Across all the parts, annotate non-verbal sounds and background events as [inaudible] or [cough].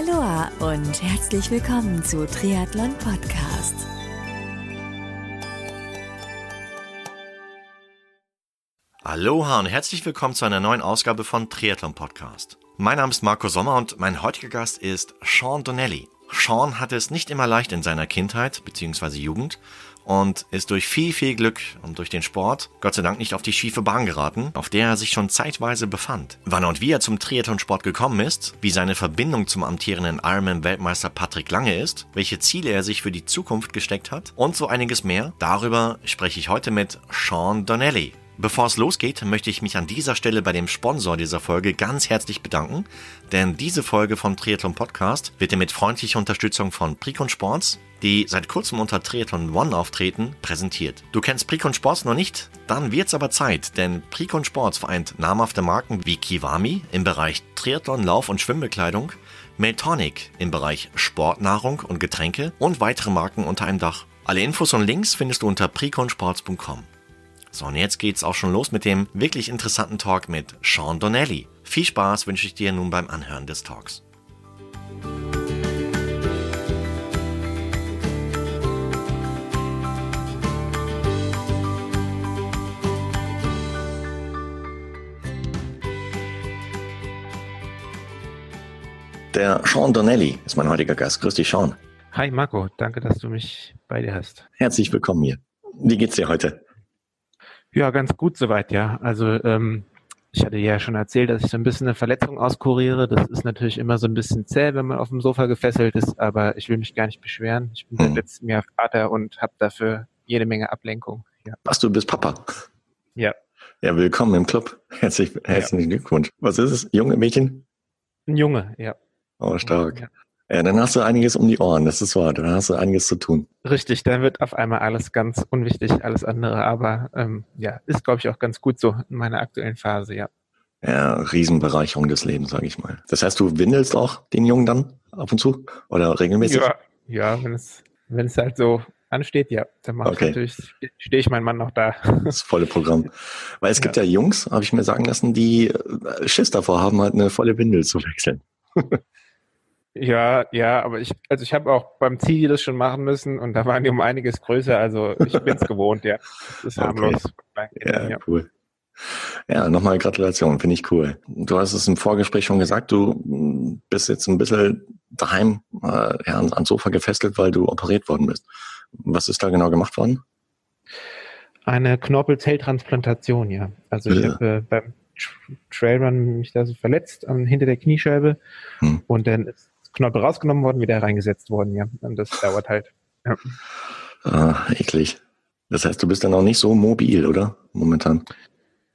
Aloha und herzlich willkommen zu Triathlon Podcast. Aloha und herzlich willkommen zu einer neuen Ausgabe von Triathlon Podcast. Mein Name ist Marco Sommer und mein heutiger Gast ist Sean Donnelly. Sean hatte es nicht immer leicht in seiner Kindheit bzw. Jugend und ist durch viel, viel Glück und durch den Sport Gott sei Dank nicht auf die schiefe Bahn geraten, auf der er sich schon zeitweise befand. Wann und wie er zum Triathlonsport gekommen ist, wie seine Verbindung zum amtierenden Ironman-Weltmeister Patrick Lange ist, welche Ziele er sich für die Zukunft gesteckt hat und so einiges mehr, darüber spreche ich heute mit Sean Donnelly. Bevor es losgeht, möchte ich mich an dieser Stelle bei dem Sponsor dieser Folge ganz herzlich bedanken, denn diese Folge von Triathlon Podcast wird dir mit freundlicher Unterstützung von Precon Sports, die seit kurzem unter Triathlon One auftreten, präsentiert. Du kennst Precon Sports noch nicht? Dann wird's aber Zeit, denn Precon Sports vereint namhafte Marken wie Kiwami im Bereich Triathlon, Lauf- und Schwimmbekleidung, Meltonic im Bereich Sportnahrung und Getränke und weitere Marken unter einem Dach. Alle Infos und Links findest du unter preconsports.com. So, und jetzt geht's auch schon los mit dem wirklich interessanten Talk mit Sean Donnelly. Viel Spaß wünsche ich dir nun beim Anhören des Talks. Der Sean Donnelly ist mein heutiger Gast. Grüß dich, Sean. Hi Marco, danke, dass du mich bei dir hast. Herzlich willkommen hier. Wie geht's dir heute? Ja, ganz gut soweit, ja. Also ähm, ich hatte ja schon erzählt, dass ich so ein bisschen eine Verletzung auskuriere. Das ist natürlich immer so ein bisschen zäh, wenn man auf dem Sofa gefesselt ist, aber ich will mich gar nicht beschweren. Ich bin seit letztem Jahr Vater und habe dafür jede Menge Ablenkung. Ja. Ach, du bist Papa? Ja. Ja, willkommen im Club. Herzlich, herzlichen ja. Glückwunsch. Was ist es? Junge Mädchen? Ein Junge, ja. Oh, stark. Ja. Ja, dann hast du einiges um die Ohren, das ist wahr. Dann hast du einiges zu tun. Richtig, dann wird auf einmal alles ganz unwichtig, alles andere. Aber ähm, ja, ist, glaube ich, auch ganz gut so in meiner aktuellen Phase, ja. Ja, Riesenbereicherung des Lebens, sage ich mal. Das heißt, du windelst auch den Jungen dann ab und zu oder regelmäßig? Ja, ja wenn es wenn es halt so ansteht, ja, dann mache okay. ich natürlich, stehe ich mein Mann noch da. [laughs] Das volle Programm. Weil es ja. gibt ja Jungs, habe ich mir sagen lassen, die äh, Schiss davor haben, halt eine volle Windel zu wechseln. [laughs] Ja, ja, aber ich, also ich habe auch beim Zivi das schon machen müssen und da waren die um einiges größer, also ich bin es gewohnt, ja. Das ist [laughs] harmlos. Okay. Ja, ja, cool. Ja, nochmal Gratulation, finde ich cool. Du hast es im Vorgespräch schon gesagt, du bist jetzt ein bisschen daheim äh, ja, ans Sofa gefesselt, weil du operiert worden bist. Was ist da genau gemacht worden? Eine Knorpelzelltransplantation, ja. Also ich ja. habe äh, beim Trailrun mich da so verletzt an, hinter der Kniescheibe hm. und dann ist Knorpel rausgenommen worden, wieder reingesetzt worden, ja. Und das dauert halt. Ja. Ah, eklig. Das heißt, du bist dann auch nicht so mobil, oder? Momentan.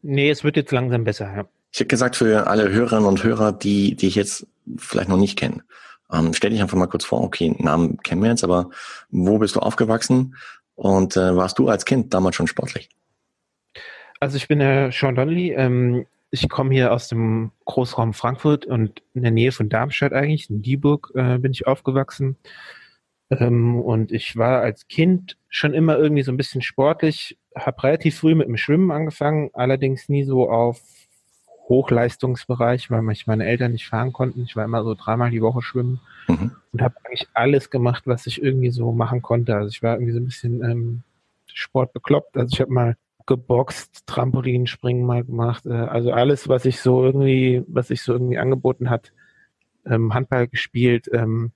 Nee, es wird jetzt langsam besser, ja. Ich hätte gesagt, für alle Hörerinnen und Hörer, die, ich jetzt vielleicht noch nicht kenne, ähm, stell dich einfach mal kurz vor, okay, Namen kennen wir jetzt, aber wo bist du aufgewachsen und äh, warst du als Kind damals schon sportlich? Also ich bin der Sean Donnelly, ähm, ich komme hier aus dem Großraum Frankfurt und in der Nähe von Darmstadt eigentlich, in Dieburg äh, bin ich aufgewachsen. Ähm, und ich war als Kind schon immer irgendwie so ein bisschen sportlich, habe relativ früh mit dem Schwimmen angefangen, allerdings nie so auf Hochleistungsbereich, weil mich meine Eltern nicht fahren konnten. Ich war immer so dreimal die Woche schwimmen mhm. und habe eigentlich alles gemacht, was ich irgendwie so machen konnte. Also ich war irgendwie so ein bisschen ähm, Sport bekloppt. Also ich habe mal geboxt, Trampolinspringen mal gemacht, äh, also alles, was ich so irgendwie, was sich so irgendwie angeboten hat, ähm, Handball gespielt ähm,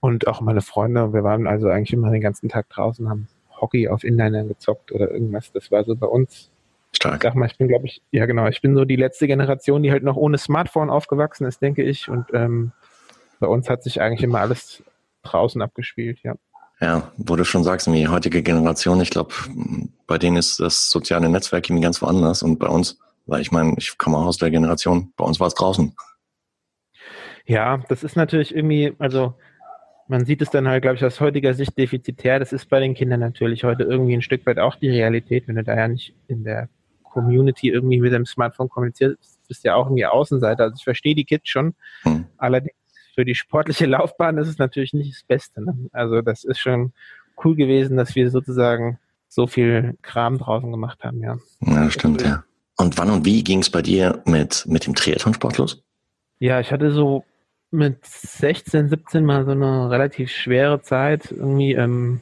und auch meine Freunde. Wir waren also eigentlich immer den ganzen Tag draußen, haben Hockey auf Inlinern gezockt oder irgendwas. Das war so bei uns. Stark. Ich sag mal, ich bin, glaube ich, ja genau, ich bin so die letzte Generation, die halt noch ohne Smartphone aufgewachsen ist, denke ich. Und ähm, bei uns hat sich eigentlich immer alles draußen abgespielt, ja. Ja, wo du schon sagst, die heutige Generation, ich glaube, bei denen ist das soziale Netzwerk irgendwie ganz woanders und bei uns, weil ich meine, ich komme auch aus der Generation, bei uns war es draußen. Ja, das ist natürlich irgendwie, also man sieht es dann halt, glaube ich, aus heutiger Sicht defizitär. Das ist bei den Kindern natürlich heute irgendwie ein Stück weit auch die Realität, wenn du da ja nicht in der Community irgendwie mit dem Smartphone kommunizierst, bist du ja auch irgendwie Außenseiter. Also ich verstehe die Kids schon. Hm. Allerdings für die sportliche [laughs] Laufbahn ist es natürlich nicht das Beste. Ne? Also das ist schon cool gewesen, dass wir sozusagen so viel Kram draußen gemacht haben, ja. Ja, stimmt, ja. Und wann und wie ging es bei dir mit, mit dem Triathlonsport los? Ja, ich hatte so mit 16, 17 mal so eine relativ schwere Zeit. Irgendwie, ähm,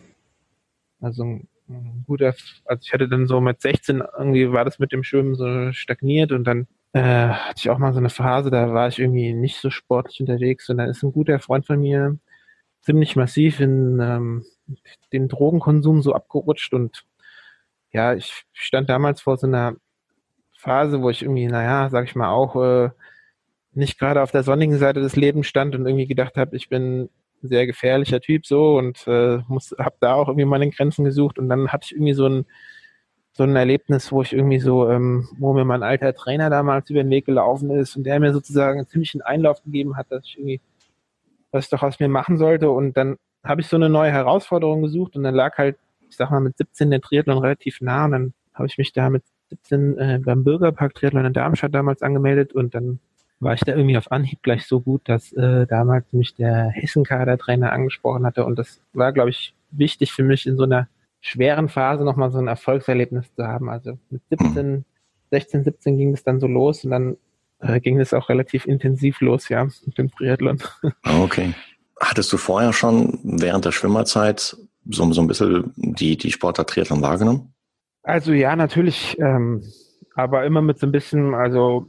also ein guter, also ich hatte dann so mit 16 irgendwie war das mit dem Schwimmen so stagniert und dann äh, hatte ich auch mal so eine Phase, da war ich irgendwie nicht so sportlich unterwegs und dann ist ein guter Freund von mir ziemlich massiv in ähm, den Drogenkonsum so abgerutscht und ja, ich stand damals vor so einer Phase, wo ich irgendwie, naja, sag ich mal, auch äh, nicht gerade auf der sonnigen Seite des Lebens stand und irgendwie gedacht habe, ich bin ein sehr gefährlicher Typ so und äh, habe da auch irgendwie meine Grenzen gesucht und dann hatte ich irgendwie so ein so ein Erlebnis, wo ich irgendwie so, ähm, wo mir mein alter Trainer damals über den Weg gelaufen ist und der mir sozusagen einen ziemlichen Einlauf gegeben hat, dass ich irgendwie was doch aus mir machen sollte. Und dann habe ich so eine neue Herausforderung gesucht und dann lag halt, ich sag mal, mit 17 der Triathlon relativ nah. Und dann habe ich mich da mit 17 äh, beim Bürgerpark Triathlon in Darmstadt damals angemeldet. Und dann war ich da irgendwie auf Anhieb gleich so gut, dass äh, damals mich der Hessenkader-Trainer angesprochen hatte. Und das war, glaube ich, wichtig für mich in so einer schweren Phase nochmal so ein Erfolgserlebnis zu haben. Also mit 17, 16, 17 ging es dann so los und dann äh, ging es auch relativ intensiv los, ja, mit dem Triathlon. Ah, okay. Hattest du vorher schon während der Schwimmerzeit so, so ein bisschen die, die Sportart Triathlon wahrgenommen? Also ja, natürlich, ähm, aber immer mit so ein bisschen, also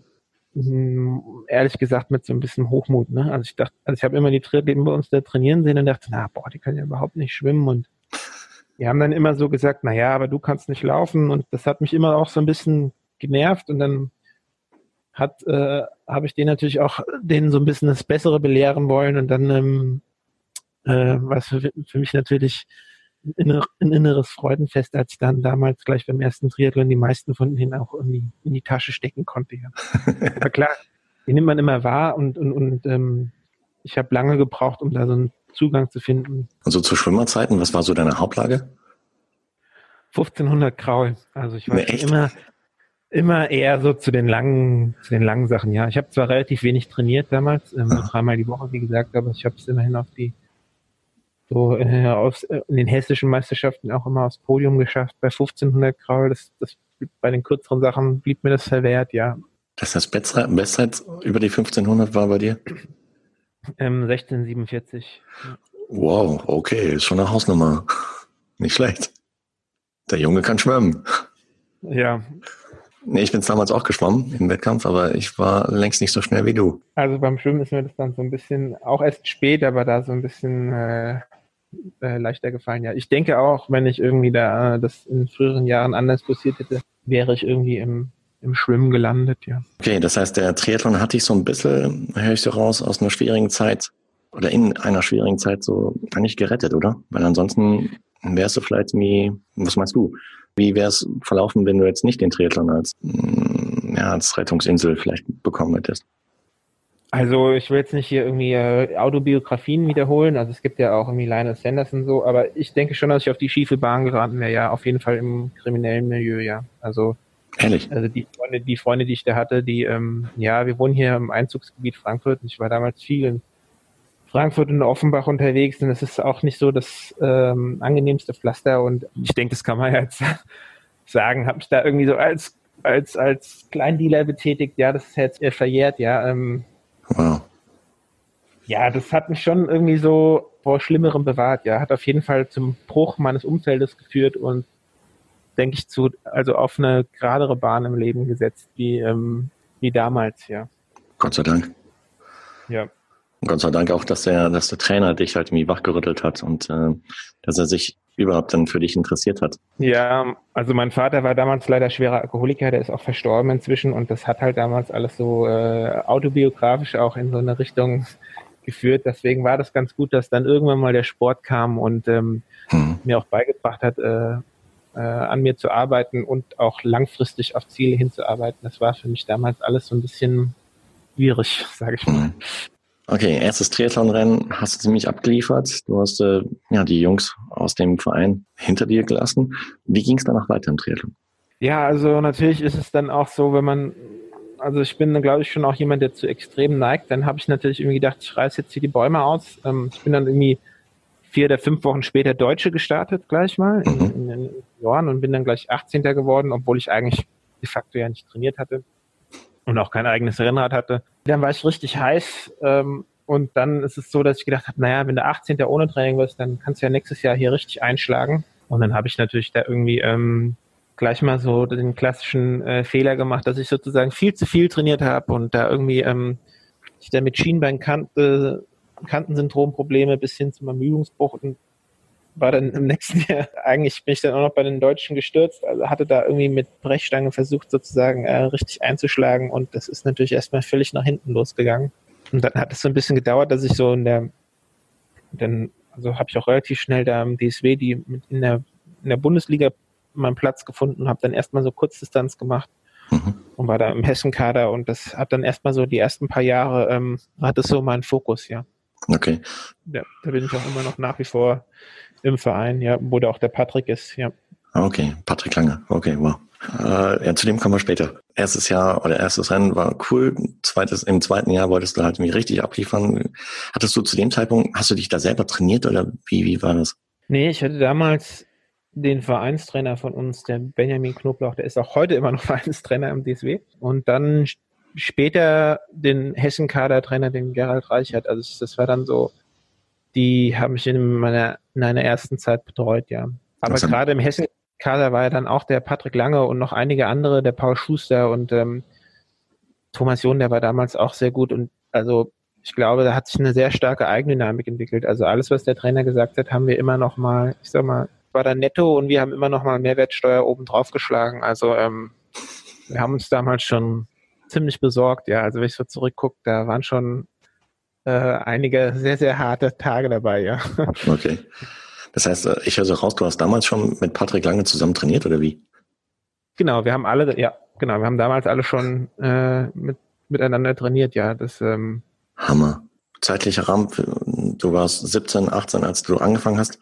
mh, ehrlich gesagt mit so ein bisschen Hochmut. Ne? Also ich dachte, also ich habe immer die Triathleten bei uns da trainieren sehen und dachte, na boah, die können ja überhaupt nicht schwimmen und die haben dann immer so gesagt, na ja, aber du kannst nicht laufen und das hat mich immer auch so ein bisschen genervt und dann hat äh, habe ich denen natürlich auch denen so ein bisschen das Bessere belehren wollen und dann ähm, äh, was für, für mich natürlich ein inneres Freudenfest, als ich dann damals gleich beim ersten Triathlon die meisten von denen auch irgendwie in die Tasche stecken konnte. Ja. [laughs] Aber klar, die nimmt man immer wahr und, und, und ähm, ich habe lange gebraucht, um da so einen Zugang zu finden. Also zu Schwimmerzeiten, was war so deine Hauptlage? 1500 Kraul. Also ich war nee, immer, immer eher so zu den langen, zu den langen Sachen. Ja, ich habe zwar relativ wenig trainiert damals, ähm, nur dreimal die Woche, wie gesagt, aber ich habe es immerhin auf die so äh, aus, äh, in den hessischen Meisterschaften auch immer aufs Podium geschafft. Bei 1500 Kraul, das, das bei den kürzeren Sachen blieb mir das verwehrt, ja. Das heißt, Bestzeit, Bestzeit über die 1500 war bei dir? Ähm, 1647. Wow, okay, ist schon eine Hausnummer. Nicht schlecht. Der Junge kann schwimmen. Ja. Nee, ich bin damals auch geschwommen im Wettkampf, aber ich war längst nicht so schnell wie du. Also beim Schwimmen ist mir das dann so ein bisschen, auch erst spät, aber da so ein bisschen äh, äh, leichter gefallen. Ja, ich denke auch, wenn ich irgendwie da äh, das in früheren Jahren anders passiert hätte, wäre ich irgendwie im, im Schwimmen gelandet, ja. Okay, das heißt, der Triathlon hat dich so ein bisschen, höre ich so raus, aus einer schwierigen Zeit oder in einer schwierigen Zeit so eigentlich gerettet, oder? Weil ansonsten wärst du vielleicht wie, was meinst du? Wie wäre es verlaufen, wenn du jetzt nicht den Triathlon als, mm, ja, als Rettungsinsel vielleicht bekommen hättest? Also ich will jetzt nicht hier irgendwie äh, Autobiografien wiederholen. Also es gibt ja auch irgendwie Lionel Sanderson so, aber ich denke schon, dass ich auf die schiefe Bahn geraten wäre, ja, auf jeden Fall im kriminellen Milieu, ja. Also Ehrlich? Also die Freunde, die Freunde, die ich da hatte, die, ähm, ja, wir wohnen hier im Einzugsgebiet Frankfurt. Ich war damals viel in Frankfurt und Offenbach unterwegs und es ist auch nicht so das ähm, angenehmste Pflaster und ich denke, das kann man jetzt [laughs] sagen, habe ich da irgendwie so als als als Kleindealer betätigt, ja, das ist jetzt verjährt, ja. Ähm, wow. Ja, das hat mich schon irgendwie so vor Schlimmerem bewahrt, ja, hat auf jeden Fall zum Bruch meines Umfeldes geführt und denke ich zu, also auf eine geradere Bahn im Leben gesetzt, wie, ähm, wie damals, ja. Gott sei Dank. Ja. Und Gott sei Dank auch, dass der, dass der Trainer dich halt irgendwie wachgerüttelt hat und äh, dass er sich überhaupt dann für dich interessiert hat. Ja, also mein Vater war damals leider schwerer Alkoholiker, der ist auch verstorben inzwischen und das hat halt damals alles so äh, autobiografisch auch in so eine Richtung geführt. Deswegen war das ganz gut, dass dann irgendwann mal der Sport kam und ähm, hm. mir auch beigebracht hat, äh, äh, an mir zu arbeiten und auch langfristig auf Ziele hinzuarbeiten. Das war für mich damals alles so ein bisschen schwierig, [laughs] sage ich mal. Hm. Okay, erstes Triathlonrennen hast du ziemlich abgeliefert. Du hast äh, ja die Jungs aus dem Verein hinter dir gelassen. Wie ging es danach weiter im Triathlon? Ja, also natürlich ist es dann auch so, wenn man, also ich bin, glaube ich, schon auch jemand, der zu extrem neigt. Dann habe ich natürlich irgendwie gedacht, ich reiße jetzt hier die Bäume aus. Ähm, ich bin dann irgendwie vier oder fünf Wochen später Deutsche gestartet, gleich mal in, mhm. in, in Jahren und bin dann gleich 18. geworden, obwohl ich eigentlich de facto ja nicht trainiert hatte und auch kein eigenes Rennrad hatte. Dann war ich richtig heiß ähm, Und dann ist es so, dass ich gedacht habe, naja, wenn du 18. ohne Training wirst, dann kannst du ja nächstes Jahr hier richtig einschlagen. Und dann habe ich natürlich da irgendwie ähm, gleich mal so den klassischen äh, Fehler gemacht, dass ich sozusagen viel zu viel trainiert habe und da irgendwie ähm, ich da mit Schienbeinkante, Kantensyndrom Probleme bis hin zum Ermüdungsbruch und war dann im nächsten Jahr, eigentlich bin ich dann auch noch bei den Deutschen gestürzt, also hatte da irgendwie mit Brechstange versucht sozusagen äh, richtig einzuschlagen und das ist natürlich erstmal völlig nach hinten losgegangen. Und dann hat es so ein bisschen gedauert, dass ich so in der, dann, also habe ich auch relativ schnell da im DSW, die in der, in der Bundesliga meinen Platz gefunden, habe dann erstmal so Kurzdistanz gemacht mhm. und war da im Hessenkader und das hat dann erstmal so die ersten paar Jahre, ähm, hat es so meinen Fokus, ja. Okay. Ja, da bin ich auch immer noch nach wie vor im Verein, ja, wo da auch der Patrick ist, ja. Okay, Patrick Lange, okay, wow. Äh, ja, zu dem kommen wir später. Erstes Jahr oder erstes Rennen war cool. Zweites, im zweiten Jahr wolltest du halt mich richtig abliefern. Hattest du zu dem Zeitpunkt, hast du dich da selber trainiert oder wie, wie war das? Nee, ich hatte damals den Vereinstrainer von uns, der Benjamin Knoblauch, der ist auch heute immer noch [laughs] Vereinstrainer im DSW. Und dann später den Hessen-Kader-Trainer, den Gerald Reichert. Also das war dann so, die haben mich in meiner, in meiner ersten Zeit betreut, ja. Aber gerade im Hessen-Kader war ja dann auch der Patrick Lange und noch einige andere, der Paul Schuster und ähm, Thomas John, der war damals auch sehr gut. Und also ich glaube, da hat sich eine sehr starke Eigendynamik entwickelt. Also alles, was der Trainer gesagt hat, haben wir immer noch mal, ich sag mal, war dann netto und wir haben immer noch mal Mehrwertsteuer oben drauf geschlagen. Also ähm, wir haben uns damals schon ziemlich besorgt, ja. Also wenn ich so zurückgucke, da waren schon äh, einige sehr, sehr harte Tage dabei, ja. [laughs] Okay. Das heißt, äh, ich höre so raus, du hast damals schon mit Patrick Lange zusammen trainiert oder wie? Genau, wir haben alle, ja, genau, wir haben damals alle schon äh, mit, miteinander trainiert, ja. Das, ähm, Hammer. Zeitlicher Rahmen, du warst 17, 18, als du angefangen hast.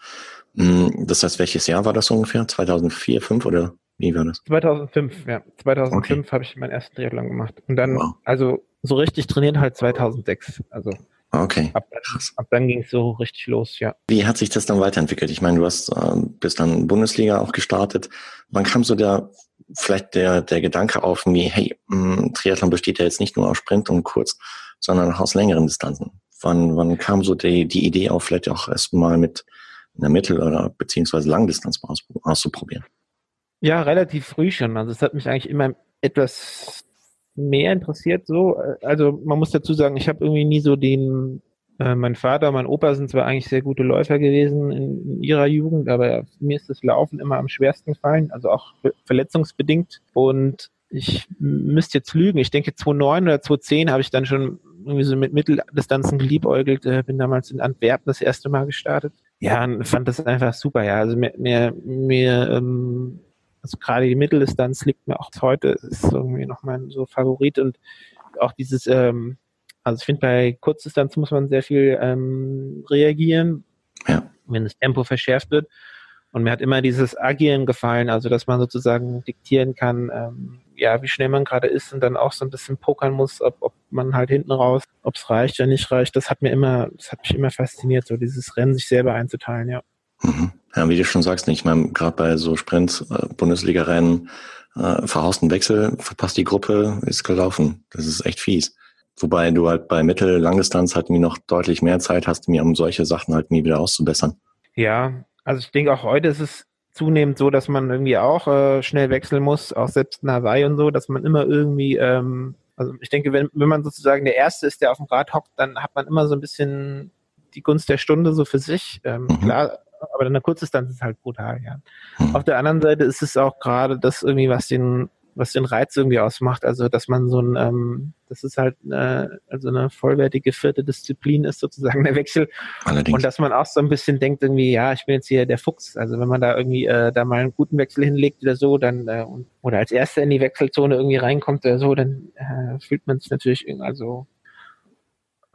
Hm, das heißt, welches Jahr war das ungefähr? 2004, 2005 oder wie war das? 2005, ja. 2005 okay. habe ich meinen ersten Triathlon gemacht. Und dann, wow. also so richtig trainiert halt 2006. Also Okay. Ab, ab dann ging es so richtig los, ja. Wie hat sich das dann weiterentwickelt? Ich meine, du hast äh, bist dann Bundesliga auch gestartet. Wann kam so der vielleicht der der Gedanke auf, wie hey, mh, hm, Triathlon besteht ja jetzt nicht nur aus Sprint und kurz, sondern auch aus längeren Distanzen. Wann wann kam so die die Idee auf, vielleicht auch erstmal mit einer Mittel- oder beziehungsweise Langdistanz auszuprobieren? Ja, relativ früh schon. Also es hat mich eigentlich immer etwas mehr interessiert so. Also man muss dazu sagen, ich habe irgendwie nie so den, äh, mein Vater, mein Opa sind zwar eigentlich sehr gute Läufer gewesen in, in, ihrer Jugend, aber mir ist das Laufen immer am schwersten gefallen, also auch verletzungsbedingt. Und ich müsste jetzt lügen, ich denke 2009 oder 2010 habe ich dann schon irgendwie so mit Mitteldistanzen geliebäugelt, äh, bin damals in Antwerpen das erste Mal gestartet. Ja, und fand das einfach super, ja. Also mir, mir, mir ähm, also gerade die Mitteldistanz liegt mir auch heute, ist irgendwie noch mein so Favorit und auch dieses, ähm, also ich finde bei Kurzdistanz muss man sehr viel ähm, reagieren, ja. wenn das Tempo verschärft wird. Und mir hat immer dieses Agieren gefallen, also dass man sozusagen diktieren kann, ähm, ja, wie schnell man gerade ist und dann auch so ein bisschen pokern muss, ob, ob man halt hinten raus, ob es reicht oder nicht reicht. Das hat mir immer, das hat mich immer fasziniert, so dieses Rennen sich selber einzuteilen, ja. Mhm. Ja, wie du schon sagst, ich meine, gerade bei so Sprint, äh, Bundesliga-Rennen, äh, verhausten Wechsel, verpasst die Gruppe, ist gelaufen. Das ist echt fies. Wobei du halt bei Mittel-, Langdistanz halt mir noch deutlich mehr Zeit hast, mir um solche Sachen halt nie wieder auszubessern. Ja, also ich denke auch heute ist es zunehmend so, dass man irgendwie auch äh, schnell wechseln muss, auch selbst in Hawaii und so, dass man immer irgendwie, ähm, also ich denke, wenn, wenn man sozusagen der Erste ist, der auf dem Rad hockt, dann hat man immer so ein bisschen die Gunst der Stunde so für sich. Ähm, mhm. Klar, aber in der Kurzdistanz ist halt brutal, ja. Mhm. Auf der anderen Seite ist es auch gerade das irgendwie, was den, was den Reiz irgendwie ausmacht. Also, dass man so ein, ähm, das ist halt eine, also eine vollwertige vierte Disziplin ist sozusagen der Wechsel. Allerdings. Und dass man auch so ein bisschen denkt irgendwie, ja, ich bin jetzt hier der Fuchs. Also wenn man da irgendwie äh, da mal einen guten Wechsel hinlegt oder so, dann äh, oder als Erster in die Wechselzone irgendwie reinkommt oder so, dann äh, fühlt man sich natürlich also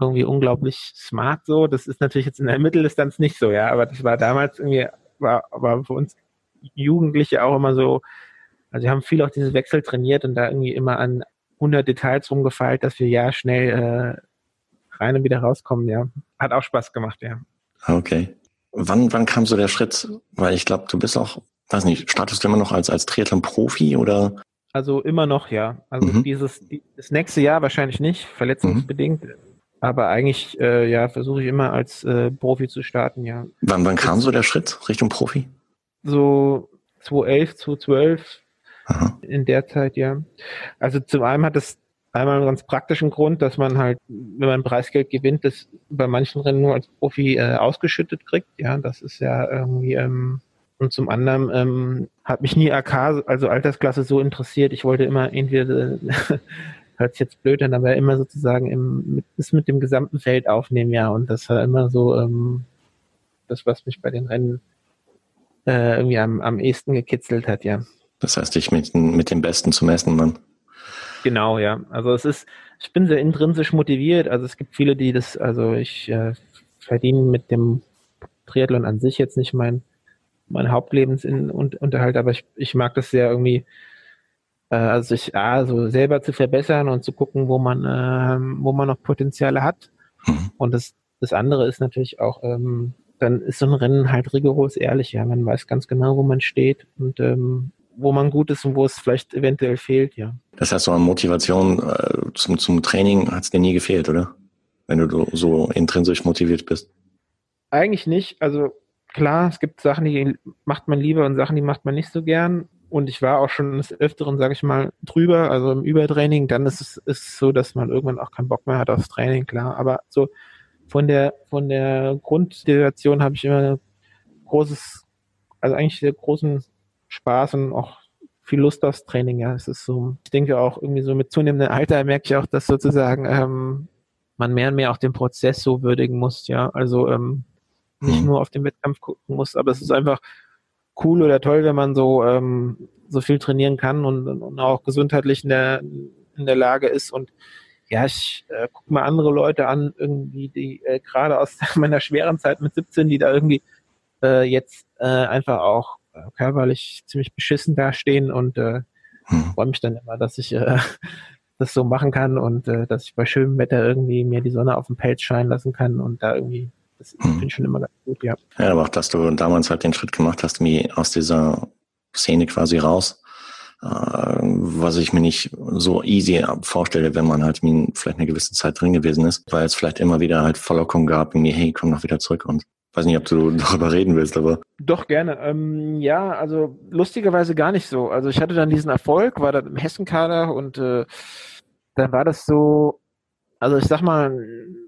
irgendwie unglaublich smart so. Das ist natürlich jetzt in der Mitteldistanz nicht so, ja, aber das war damals irgendwie, war, war für uns Jugendliche auch immer so, also wir haben viel auch diese Wechsel trainiert und da irgendwie immer an 100 Details rumgefeilt, dass wir ja schnell äh, rein und wieder rauskommen, ja. Hat auch Spaß gemacht, ja. Okay. Wann, wann kam so der Schritt? Weil ich glaube, du bist auch, weiß nicht, startest du immer noch als, als Triathlon-Profi oder? Also immer noch, ja. Also mhm. dieses, die, das nächste Jahr wahrscheinlich nicht, verletzungsbedingt. Mhm Aber eigentlich, äh, ja, versuche ich immer als äh, Profi zu starten, ja. Wann, wann kam so der Schritt Richtung Profi? So 2011, 2012, Aha. in der Zeit, ja. Also zum einen hat es einmal einen ganz praktischen Grund, dass man halt, wenn man Preisgeld gewinnt, das bei manchen Rennen nur als Profi äh, ausgeschüttet kriegt. Ja, das ist ja irgendwie, ähm, und zum anderen ähm, hat mich nie AK, also Altersklasse, so interessiert. Ich wollte immer entweder, äh, hört sich jetzt blöd an, aber immer sozusagen im, mit, das mit dem gesamten Feld aufnehmen, ja. Und das war immer so ähm, das, was mich bei den Rennen äh, irgendwie am, am ehesten gekitzelt hat, ja. Das heißt, dich mit, mit dem Besten zu messen, Mann. Genau, ja. Also es ist, ich bin sehr intrinsisch motiviert. Also es gibt viele, die das, also ich äh, verdiene mit dem Triathlon an sich jetzt nicht mein, mein Hauptlebensunterhalt, aber ich, ich mag das sehr irgendwie, äh, also sich A, so selber zu verbessern und zu gucken, wo man, äh, wo man noch Potenziale hat. Mhm. Und das, das andere ist natürlich auch, ähm, dann ist so ein Rennen halt rigoros ehrlich, ja. Man weiß ganz genau, wo man steht und ähm, wo man gut ist und wo es vielleicht eventuell fehlt, ja. Das heißt, so eine Motivation äh, zum, zum Training hat es dir nie gefehlt, oder? Wenn du so intrinsisch motiviert bist. Eigentlich nicht. Also klar, es gibt Sachen, die macht man lieber und Sachen, die macht man nicht so gern. Und ich war auch schon des Öfteren, sage ich mal, drüber, also im Übertraining. Dann ist es ist so, dass man irgendwann auch keinen Bock mehr hat aufs Training, klar. Aber so von der von der Grundsituation habe ich immer großes, also eigentlich sehr großen Spaß und auch viel Lust aufs Training. Ja, es ist so, ich denke auch irgendwie so mit zunehmendem Alter merke ich auch, dass sozusagen ähm, man mehr und mehr auch den Prozess so würdigen muss. Ja, also ähm, nicht mhm. nur auf den Wettkampf gucken muss, aber es ist einfach cool oder toll, wenn man so so viel trainieren kann und, und auch gesundheitlich in der in der Lage ist und ja, ich äh, gucke mal andere Leute an, irgendwie, die äh, gerade aus [laughs] meiner schweren Zeit mit 17, die da irgendwie äh, jetzt äh, einfach auch körperlich ziemlich beschissen dastehen und äh, hm. freue mich dann immer, dass ich äh, [laughs] das so machen kann und äh, dass ich bei schönem Wetter irgendwie mir die Sonne auf dem Pelz scheinen lassen kann und da irgendwie, das hm. finde ich schon immer ganz gut, ja. Ja, aber auch, dass du damals halt den Schritt gemacht hast, wie aus dieser Szene quasi raus, äh, was ich mir nicht so easy vorstelle, wenn man halt vielleicht eine gewisse Zeit drin gewesen ist, weil es vielleicht immer wieder halt Verlockung gab, irgendwie, hey, komm noch wieder zurück und weiß nicht, ob du [laughs] darüber reden willst, aber. Doch, gerne. Ähm, ja, also lustigerweise gar nicht so. Also ich hatte dann diesen Erfolg, war dann im Hessenkader und äh, dann war das so, also ich sag mal,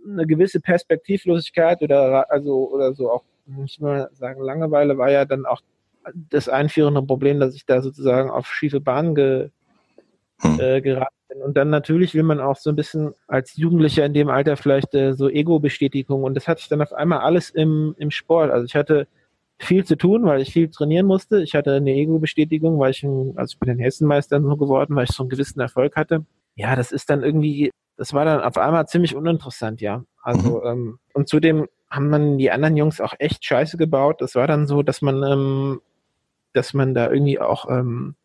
eine gewisse Perspektivlosigkeit oder also oder so auch, nicht mal sagen, Langeweile war ja dann auch das einführende Problem, dass ich da sozusagen auf schiefe Bahnen ge, hm. äh, geraten bin. Und dann natürlich will man auch so ein bisschen als Jugendlicher in dem Alter vielleicht äh, so Ego-Bestätigung. Und das hatte ich dann auf einmal alles im, im Sport. Also ich hatte viel zu tun, weil ich viel trainieren musste. Ich hatte eine Ego-Bestätigung, weil ich, ein, also ich bin den Hessenmeister so geworden, weil ich so einen gewissen Erfolg hatte. Ja, das ist dann irgendwie, das war dann auf einmal ziemlich uninteressant, ja. Also, mhm. ähm, und zudem haben dann die anderen Jungs auch echt Scheiße gebaut. Das war dann so, dass man, ähm, dass man da irgendwie auch ähm,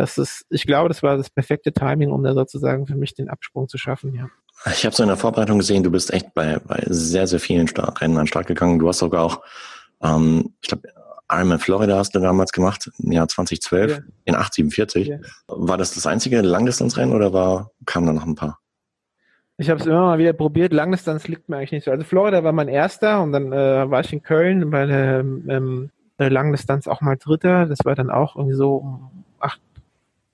das ist, ich glaube, das war das perfekte Timing, um da sozusagen für mich den Absprung zu schaffen, ja. Ich habe so in der Vorbereitung gesehen, du bist echt bei, bei sehr, sehr vielen Start Rennen an Start gegangen. Du hast sogar auch, ähm, ich glaube, Ironman Florida hast du damals gemacht, im Jahr 2012, ja. in 847. Ja. War das das einzige Langdistanzrennen oder war, kamen da noch ein paar? Ich habe es immer mal wieder probiert. Langdistanz liegt mir eigentlich nicht so. Also Florida war mein erster und dann äh, war ich in Köln bei der ähm, Langdistanz auch mal Dritter. Das war dann auch irgendwie so um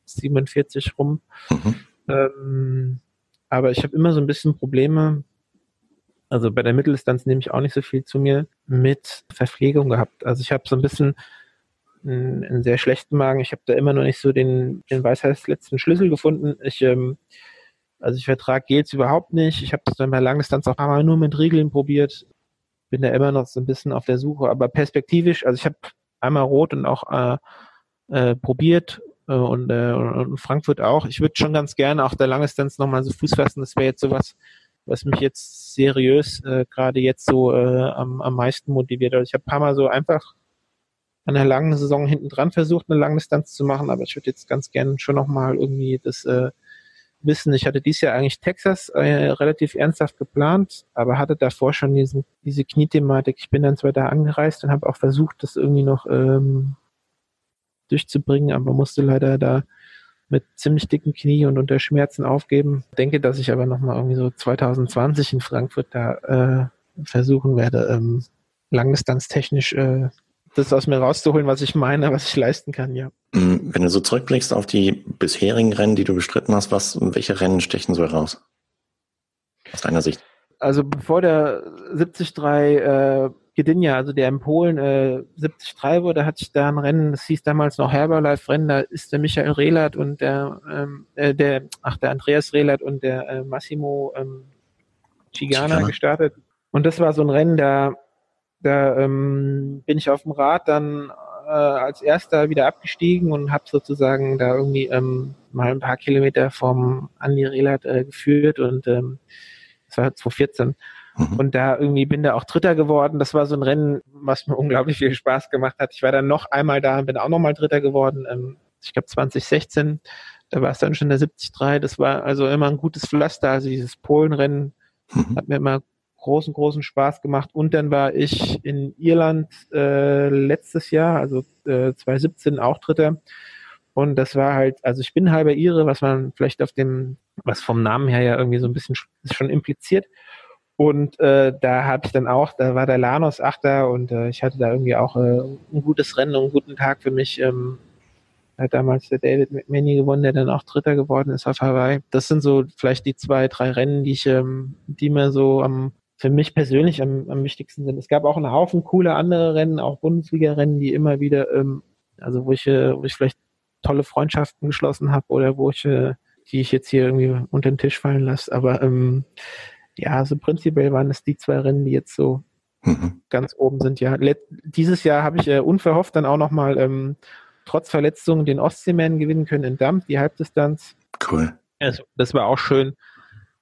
47 rum. Mhm. Ähm, aber ich habe immer so ein bisschen Probleme, also bei der Mitteldistanz nehme ich auch nicht so viel zu mir, mit Verpflegung gehabt. Also ich habe so ein bisschen einen, einen, sehr schlechten Magen. Ich habe da immer noch nicht so den, den weisheitsletzten Schlüssel gefunden. Ich, ähm, also ich vertrage Gels überhaupt nicht. Ich habe das dann bei Langdistanz auch ein paar Mal nur mit Riegeln probiert. Bin da immer noch so ein bisschen auf der Suche. Aber perspektivisch, also ich habe einmal rot und auch äh, äh, probiert äh, und, äh, Frankfurt auch. Ich würde schon ganz gerne auch der Langdistanz nochmal so Fuß fassen. Das wäre jetzt sowas, was mich jetzt seriös äh, gerade jetzt so äh, am, am meisten motiviert. Also ich habe ein paar Mal so einfach an der langen Saison hinten dran versucht, eine Langdistanz zu machen, aber ich würde jetzt ganz gerne schon nochmal irgendwie das äh, wissen. Ich hatte dieses Jahr eigentlich Texas äh, relativ ernsthaft geplant, aber hatte davor schon diesen, diese Kniethematik. Ich bin dann zwar da angereist und habe auch versucht, das irgendwie noch ähm, durchzubringen, aber musste leider da mit ziemlich dicken Knie und unter Schmerzen aufgeben. Denke, dass ich aber nochmal irgendwie so 2020 in Frankfurt da äh, versuchen werde, ähm, langdistanztechnisch äh, das aus mir rauszuholen, was ich meine, was ich leisten kann, ja. Mm, wenn du so zurückblickst auf die bisherigen Rennen, die du bestritten hast, was, welche Rennen stechen so heraus? Aus deiner Sicht? Also bevor der 73 äh, Gdynia, also der in Polen äh, 73 wurde, hatte ich da ein Rennen, das hieß damals noch Herbalife-Rennen, da ist der Michael Rehlert und der, ähm, äh, der, ach, der Andreas Rehlert und der äh, Massimo ähm, Cigana gestartet. Und das war so ein Rennen, da da ähm, bin ich auf dem Rad dann äh, als erster wieder abgestiegen und habe sozusagen da irgendwie ähm, mal ein paar Kilometer vom Andi Relat äh, geführt und ähm, das war 2014. Mhm. Und da irgendwie bin da auch Dritter geworden. Das war so ein Rennen, was mir [laughs] unglaublich viel Spaß gemacht hat. Ich war dann noch einmal da und bin auch nochmal Dritter geworden. Ähm, ich glaube 2016, da war es dann schon der 73. Das war also immer ein gutes Pflaster. Also dieses Polenrennen mhm. hat mir immer großen, großen Spaß gemacht. Und dann war ich in Irland äh, letztes Jahr, also äh, 2017 auch Dritter. Und das war halt, also ich bin halber Ire, was man vielleicht auf dem, was vom Namen her ja irgendwie so ein bisschen schon impliziert. Und äh, da hatte ich dann auch, da war der Lanos Achter und äh, ich hatte da irgendwie auch äh, ein gutes Rennen und einen guten Tag für mich. Ähm, hat damals der David McManny gewonnen, der dann auch Dritter geworden ist auf Hawaii. Das sind so vielleicht die zwei, drei Rennen, die ich, ähm, die mir so am für mich persönlich am, am wichtigsten sind. Es gab auch einen Haufen coole andere Rennen, auch Bundesliga-Rennen, die immer wieder, ähm, also wo ich, äh, wo ich vielleicht tolle Freundschaften geschlossen habe oder wo ich, äh, die ich jetzt hier irgendwie unter den Tisch fallen lasse. Aber ähm, ja, also prinzipiell waren es die zwei Rennen, die jetzt so mhm. ganz oben sind. Ja, Let dieses Jahr habe ich äh, unverhofft dann auch nochmal ähm, trotz Verletzungen den Ostseeman gewinnen können in Dampf, die Halbdistanz. Cool. Also, das war auch schön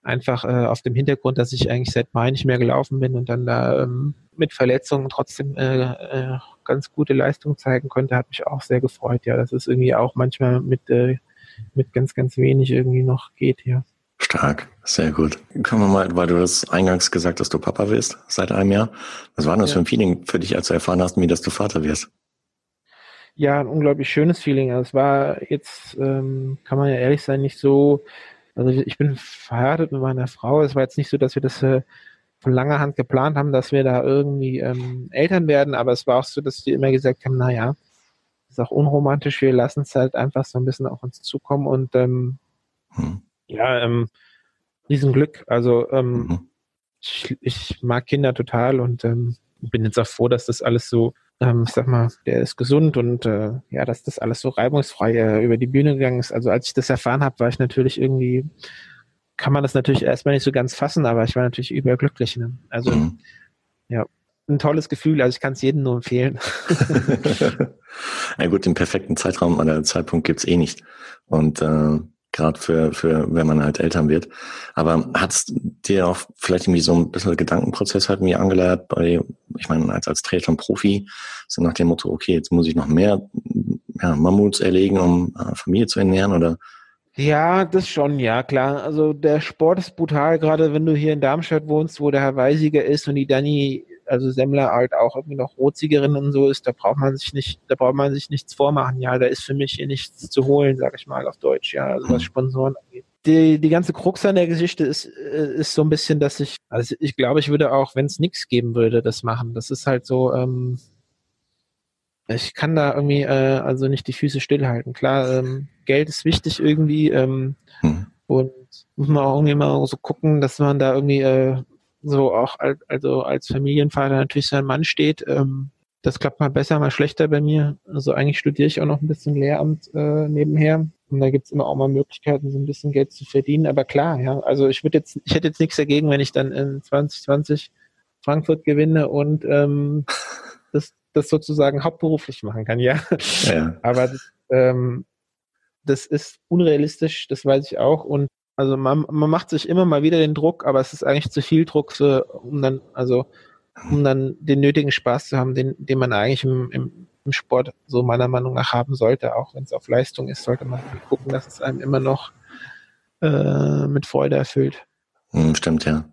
einfach äh, auf dem Hintergrund, dass ich eigentlich seit Mai nicht mehr gelaufen bin und dann da ähm, mit Verletzungen trotzdem äh, äh, ganz gute Leistung zeigen konnte, hat mich auch sehr gefreut. Ja, dass es irgendwie auch manchmal mit, äh, mit ganz, ganz wenig irgendwie noch geht, ja. Stark, sehr gut. Kommen wir mal, weil du das eingangs gesagt hast, du Papa wirst seit einem Jahr. Was war das ja. für ein Feeling für dich, als du erfahren hast, wie dass du Vater wirst? Ja, ein unglaublich schönes Feeling. Also es war jetzt, ähm, kann man ja ehrlich sein, nicht so also ich bin verheiratet mit meiner Frau. Es war jetzt nicht so, dass wir das äh, von langer Hand geplant haben, dass wir da irgendwie ähm, Eltern werden, aber es war auch so, dass wir immer gesagt haben, naja, ist auch unromantisch, wir lassen es halt einfach so ein bisschen auf uns zukommen und ähm, hm. Ja, ähm, Riesenglück. Also ähm, hm. ich, ich, mag Kinder total und ähm, bin jetzt auch froh, dass das alles so ähm, ich sag mal, der ist gesund und äh, ja, dass das alles so reibungsfrei äh, über die Bühne gegangen ist. Also als ich das erfahren habe, war ich natürlich irgendwie, kann man das natürlich erstmal nicht so ganz fassen, aber ich war natürlich überglücklich. Ne? Also mhm. ja, ein tolles Gefühl. Also ich kann es jedem nur empfehlen. [laughs] ja gut, den perfekten Zeitraum an der Zeitpunkt gibt's eh nicht. Und äh, gerade für, für, wenn man halt Eltern wird. Aber hat's dir auch vielleicht irgendwie so ein bisschen Gedankenprozess halt mir angeleiert bei, ich meine, als, als Triathlon-Profi, so nach dem Motto, okay, jetzt muss ich noch mehr ja, Mammuts erlegen, um äh, Familie zu ernähren oder? Ja, das schon, ja, klar. Also der Sport ist brutal, gerade wenn du hier in Darmstadt wohnst, wo der Herr Weisiger ist und die Dani also Semmler halt auch irgendwie noch Rotsiegerin und so ist, da braucht man sich nicht, da braucht man sich nichts vormachen. Ja, da ist für mich hier nichts zu holen, sag ich mal auf Deutsch, ja, also was mhm. Sponsoren angeht. Die, die ganze Krux an der Geschichte ist, äh, ist so ein bisschen, dass ich, also ich glaube, ich würde auch, wenn es nichts geben würde, das machen. Das ist halt so, ähm, ich kann da irgendwie äh, also nicht die Füße stillhalten. Klar, ähm, Geld ist wichtig irgendwie ähm, hm. und muss man auch irgendwie mal so gucken, dass man da irgendwie äh, so auch als, also als Familienvater natürlich sein Mann steht. Ähm, das klappt mal besser, mal schlechter bei mir. Also eigentlich studiere ich auch noch ein bisschen Lehramt äh, nebenher. Und da gibt's immer auch mal Möglichkeiten, so ein bisschen Geld zu verdienen. Aber klar, ja, also ich würde jetzt, ich hätte jetzt nichts dagegen, wenn ich dann in 2020 Frankfurt gewinne und ähm, [laughs] das, das sozusagen hauptberuflich machen kann, ja. ja. Aber das, ähm, das ist unrealistisch, das weiß ich auch. Und also man, man macht sich immer mal wieder den Druck, aber es ist eigentlich zu viel Druck, so, um dann, also um dann den nötigen Spaß zu haben, den, den man eigentlich im, im, im Sport so meiner Meinung nach haben sollte. Auch wenn es auf Leistung ist, sollte man gucken, dass es einem immer noch äh, mit Freude erfüllt. Hm, stimmt, ja.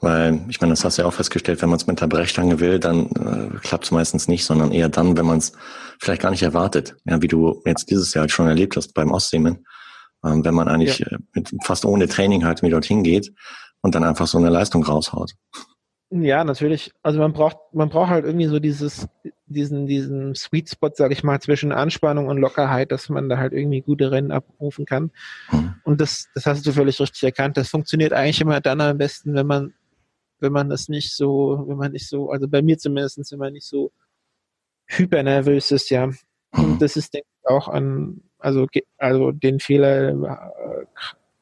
Weil, ich meine, das hast du ja auch festgestellt, wenn man es mit der Brechstange will, dann äh, klappt es meistens nicht, sondern eher dann, wenn man es vielleicht gar nicht erwartet. Ja, wie du jetzt dieses Jahr schon erlebt hast beim Ostseemen ähm, wenn man eigentlich ja. Äh, mit fast ohne Training halt mit dorthin geht und dann einfach so eine Leistung raushaut. Ja, natürlich. Also man braucht, man braucht halt irgendwie so dieses, diesen, diesen Sweet Spot, sag ich mal, zwischen Anspannung und Lockerheit, dass man da halt irgendwie gute Rennen abrufen kann. Mhm. Und das, das hast du völlig richtig erkannt. Das funktioniert eigentlich immer dann am besten, wenn man, wenn man das nicht so, wenn man nicht so, also bei mir zumindest, wenn man nicht so hypernervös ist, ja. Und mhm. das ist, denke ich, auch an, also, also den Fehler äh,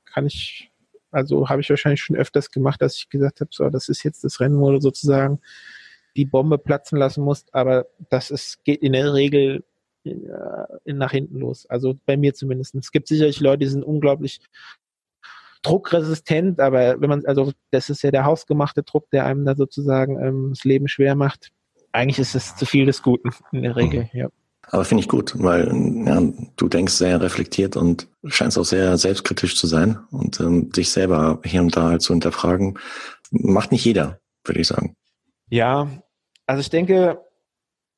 kann ich also habe ich wahrscheinlich schon öfters gemacht, dass ich gesagt habe, so, das ist jetzt das Rennen, wo du sozusagen die Bombe platzen lassen musst, aber das ist, geht in der Regel äh, nach hinten los. Also bei mir zumindest. Es gibt sicherlich Leute, die sind unglaublich druckresistent, aber wenn man, also das ist ja der hausgemachte Druck, der einem da sozusagen ähm, das Leben schwer macht. Eigentlich ist es zu viel des Guten in der Regel, mhm. ja. Aber finde ich gut, weil ja, du denkst sehr reflektiert und scheinst auch sehr selbstkritisch zu sein und ähm, dich selber hier und da halt zu hinterfragen. Macht nicht jeder, würde ich sagen. Ja, also ich denke,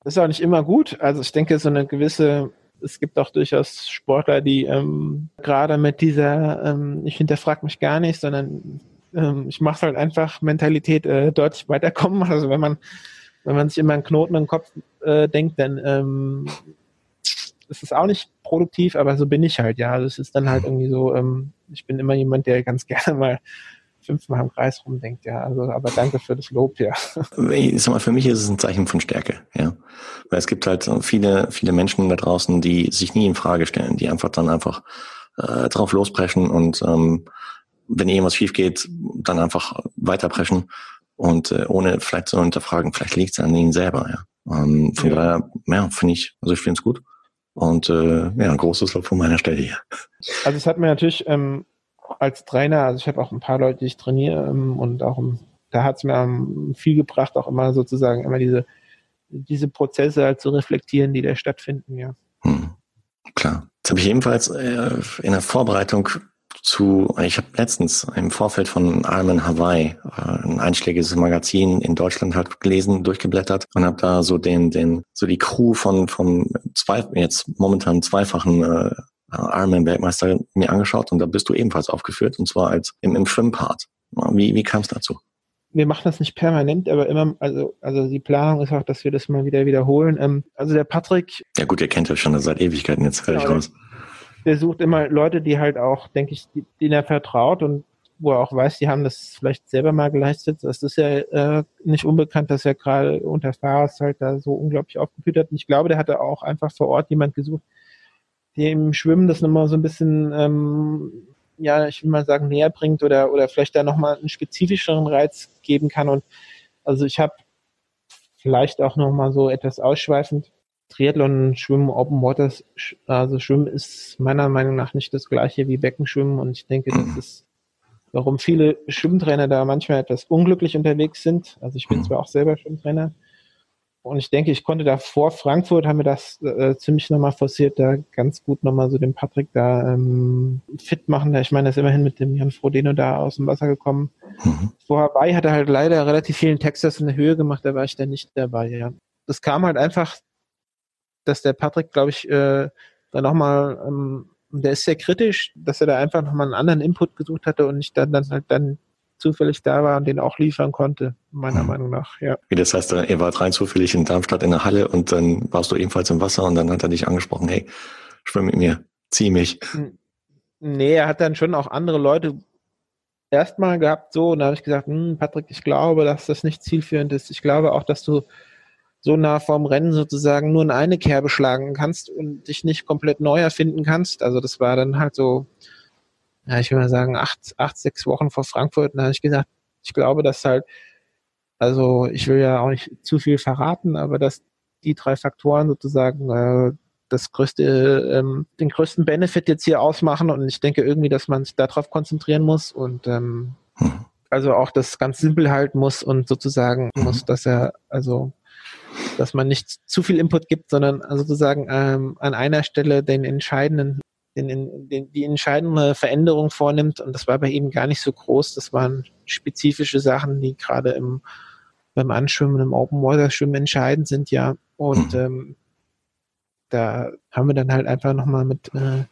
das ist auch nicht immer gut. Also ich denke, so eine gewisse, es gibt auch durchaus Sportler, die ähm, gerade mit dieser, ähm, ich hinterfrage mich gar nicht, sondern ähm, ich mache halt einfach Mentalität äh, deutlich weiterkommen. Also wenn man wenn man sich immer einen Knoten im Kopf äh, denkt, dann ähm, ist es auch nicht produktiv, aber so bin ich halt, ja. Also ist dann halt irgendwie so, ähm, ich bin immer jemand, der ganz [laughs] gerne mal fünfmal im Kreis rumdenkt, ja. Also, aber danke für das Lob, ja. Ich sag mal, für mich ist es ein Zeichen von Stärke, ja. Weil es gibt halt viele, viele Menschen da draußen, die sich nie in Frage stellen, die einfach dann einfach äh, drauf lospreschen und ähm, wenn irgendwas schief geht, dann einfach weiterpreschen und äh, ohne vielleicht zu hinterfragen, vielleicht liegt es an ihnen selber. Ja. Ähm, von ja. daher, ja, finde ich, also ich finde es gut. Und äh, ja, ein großes Lob von meiner Stelle hier. Also es hat mir natürlich ähm, als Trainer, also ich habe auch ein paar Leute, die ich trainiere ähm, und auch da hat es mir ähm, viel gebracht, auch immer sozusagen immer diese diese Prozesse halt zu reflektieren, die da stattfinden, ja. Hm, klar. Jetzt habe ich ebenfalls äh, in der Vorbereitung zu, ich habe letztens im Vorfeld von Armin Hawaii, äh, ein einschlägiges Magazin in Deutschland halt gelesen, durchgeblättert und habe da so den, den, so die Crew von vom zwei, jetzt momentan zweifachen äh, Ironman-Weltmeister mir angeschaut und da bist du ebenfalls aufgeführt und zwar als im, im Schwimmpart. Wie, wie kam es dazu? wir machen das nicht permanent, aber immer, also, also die Planung ist auch, dass wir das mal wieder wiederholen. Ähm, also der Patrick. Ja gut, ihr kennt ja schon seit Ewigkeiten jetzt völlig genau, raus der sucht immer Leute, die halt auch, denke ich, denen er vertraut und wo er auch weiß, die haben das vielleicht selber mal geleistet. Das ist ja äh, nicht unbekannt, dass er gerade unter Fahrers halt da so unglaublich aufgeführt hat. Und ich glaube, der hatte auch einfach vor Ort jemand gesucht, der im Schwimmen das nochmal so ein bisschen, ähm, ja, ich will mal sagen, näher bringt oder, oder vielleicht da nochmal einen spezifischeren Reiz geben kann. Und also ich habe vielleicht auch nochmal so etwas ausschweifend Triathlon, Schwimmen, Open Waters, also Schwimmen ist meiner Meinung nach nicht das gleiche wie Beckenschwimmen und ich denke, das ist, warum viele Schwimmtrainer da manchmal etwas unglücklich unterwegs sind. Also ich bin zwar auch selber Schwimmtrainer und ich denke, ich konnte da vor Frankfurt, haben wir das äh, ziemlich nochmal forciert, da ganz gut nochmal so den Patrick da ähm, fit machen. Ich meine, er ist immerhin mit dem Jan Frodeno da aus dem Wasser gekommen. Mhm. Vor Hawaii hat er halt leider relativ vielen Texas in der Höhe gemacht, da war ich dann nicht dabei, ja. Das kam halt einfach dass der Patrick, glaube ich, äh, da nochmal, ähm, der ist sehr kritisch, dass er da einfach nochmal einen anderen Input gesucht hatte und nicht dann, dann halt dann zufällig da war und den auch liefern konnte, meiner hm. Meinung nach, ja. Wie das heißt, er war rein zufällig in Darmstadt in der Halle und dann warst du ebenfalls im Wasser und dann hat er dich angesprochen, hey, schwimm mit mir, zieh mich. Nee, er hat dann schon auch andere Leute erstmal gehabt, so, und da habe ich gesagt, hm, Patrick, ich glaube, dass das nicht zielführend ist. Ich glaube auch, dass du so nah vorm Rennen sozusagen nur in eine Kerbe schlagen kannst und dich nicht komplett neu erfinden kannst. Also das war dann halt so, ja, ich will mal sagen, acht, acht, sechs Wochen vor Frankfurt. Und da habe ich gesagt, ich glaube, dass halt, also ich will ja auch nicht zu viel verraten, aber dass die drei Faktoren sozusagen äh, das größte, ähm, den größten Benefit jetzt hier ausmachen und ich denke irgendwie, dass man sich darauf konzentrieren muss und ähm, hm. also auch das ganz simpel halten muss und sozusagen mhm. muss, dass er also dass man nicht zu viel Input gibt, sondern sozusagen ähm, an einer Stelle den entscheidenden, den, den, die entscheidende Veränderung vornimmt. Und das war bei ihm gar nicht so groß. Das waren spezifische Sachen, die gerade im beim Anschwimmen, im Open Water Schwimmen entscheidend sind, ja. Und mhm. ähm, da haben wir dann halt einfach nochmal mit äh,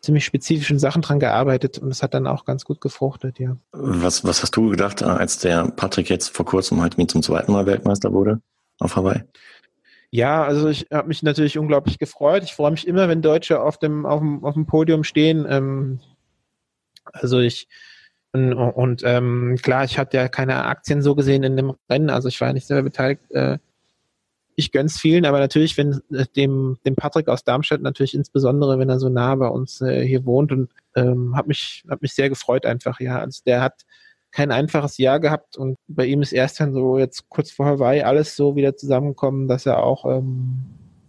ziemlich spezifischen Sachen dran gearbeitet und es hat dann auch ganz gut gefruchtet, ja. Was, was hast du gedacht, als der Patrick jetzt vor kurzem halt mit zum zweiten Mal Weltmeister wurde auf Hawaii? Ja, also ich habe mich natürlich unglaublich gefreut. Ich freue mich immer, wenn Deutsche auf dem, auf dem, auf dem Podium stehen. Ähm, also ich und, und ähm, klar, ich hatte ja keine Aktien so gesehen in dem Rennen, also ich war nicht selber beteiligt. Äh, ich gönn's vielen, aber natürlich, wenn äh, dem, dem Patrick aus Darmstadt natürlich insbesondere, wenn er so nah bei uns äh, hier wohnt und ähm, hat mich, hat mich sehr gefreut einfach, ja. Also der hat kein einfaches Jahr gehabt und bei ihm ist erst dann so jetzt kurz vor Hawaii alles so wieder zusammengekommen, dass er auch, ähm,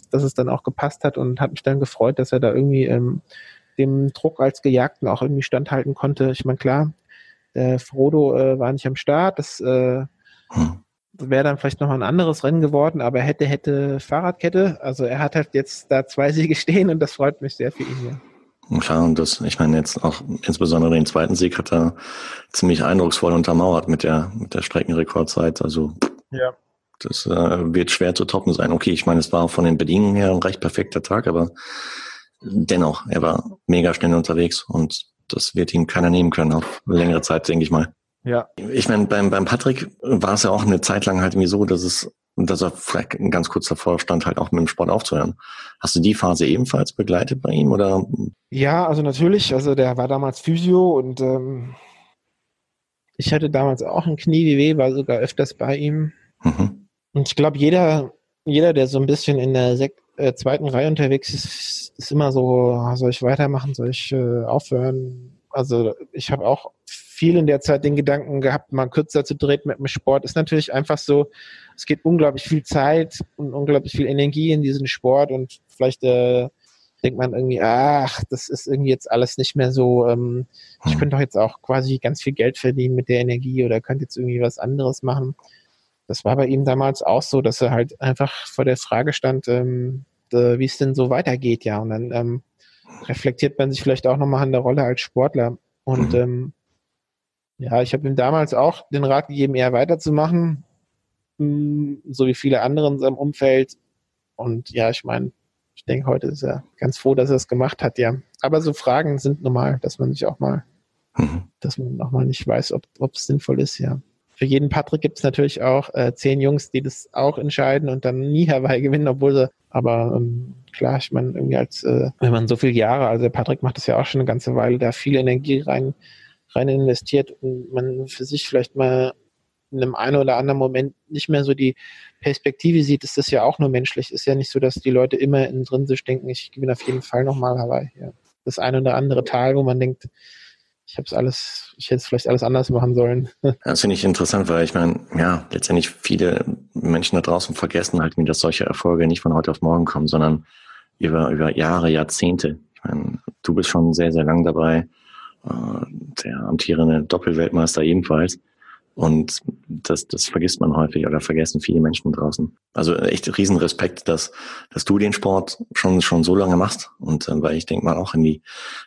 dass es dann auch gepasst hat und hat mich dann gefreut, dass er da irgendwie ähm, dem Druck als Gejagten auch irgendwie standhalten konnte. Ich meine, klar, der Frodo äh, war nicht am Start, das, äh, hm. wäre dann vielleicht noch ein anderes Rennen geworden, aber hätte, hätte Fahrradkette. Also er hat halt jetzt da zwei Siege stehen und das freut mich sehr für ihn, ja. Klar, und das, ich meine jetzt auch insbesondere den zweiten Sieg hat er ziemlich eindrucksvoll untermauert mit der, mit der Streckenrekordzeit. Also ja. das äh, wird schwer zu toppen sein. Okay, ich meine, es war von den Bedingungen her ein recht perfekter Tag, aber dennoch, er war mega schnell unterwegs und das wird ihm keiner nehmen können auf längere Zeit, denke ich mal. Ja. Ich meine, beim, beim Patrick war es ja auch eine Zeit lang halt irgendwie so, dass es dass er vielleicht ganz kurz davor stand, halt auch mit dem Sport aufzuhören. Hast du die Phase ebenfalls begleitet bei ihm oder? Ja, also natürlich. Also der war damals Physio und ähm, ich hatte damals auch ein Knieweh, war sogar öfters bei ihm. Mhm. Und ich glaube, jeder, jeder, der so ein bisschen in der Sek äh, zweiten Reihe unterwegs ist, ist immer so, soll ich weitermachen, soll ich äh, aufhören? Also ich habe auch viel in der Zeit den Gedanken gehabt, mal kürzer zu treten mit dem Sport. Ist natürlich einfach so, es geht unglaublich viel Zeit und unglaublich viel Energie in diesen Sport und vielleicht äh, denkt man irgendwie, ach, das ist irgendwie jetzt alles nicht mehr so, ähm, ich hm. könnte doch jetzt auch quasi ganz viel Geld verdienen mit der Energie oder könnte jetzt irgendwie was anderes machen. Das war bei ihm damals auch so, dass er halt einfach vor der Frage stand, ähm, äh, wie es denn so weitergeht, ja. Und dann ähm, reflektiert man sich vielleicht auch nochmal an der Rolle als Sportler. Und mhm. ähm, ja, ich habe ihm damals auch den Rat gegeben, eher weiterzumachen, mm, so wie viele andere in seinem Umfeld. Und ja, ich meine, ich denke, heute ist er ganz froh, dass er es gemacht hat, ja. Aber so Fragen sind normal, dass man sich auch mal, mhm. dass man auch mal nicht weiß, ob es sinnvoll ist, ja. Für jeden Patrick gibt es natürlich auch äh, zehn Jungs, die das auch entscheiden und dann nie [laughs] herbei gewinnen, obwohl sie, aber ähm, klar, ich meine, irgendwie als, äh, wenn man so viele Jahre, also der Patrick macht das ja auch schon eine ganze Weile, da viel Energie rein rein investiert und man für sich vielleicht mal in einem einen oder anderen Moment nicht mehr so die Perspektive sieht, ist das ja auch nur menschlich. Ist ja nicht so, dass die Leute immer sich denken, ich gewinne auf jeden Fall nochmal Hawaii. Ja. Das eine oder andere Tal, wo man denkt, ich habe es alles, ich hätte es vielleicht alles anders machen sollen. [laughs] Das finde ich interessant, weil ich meine, ja, letztendlich viele Menschen da draußen vergessen halt, dass solche Erfolge nicht von heute auf morgen kommen, sondern über, über Jahre, Jahrzehnte. Ich meine, du bist schon sehr, sehr lang dabei. Äh, der amtierende Doppelweltmeister ebenfalls. Und das, das vergisst man häufig oder vergessen viele Menschen draußen. Also echt riesen Respekt, dass, dass du den Sport schon, schon so lange machst. Und äh, weil ich denke mal auch irgendwie,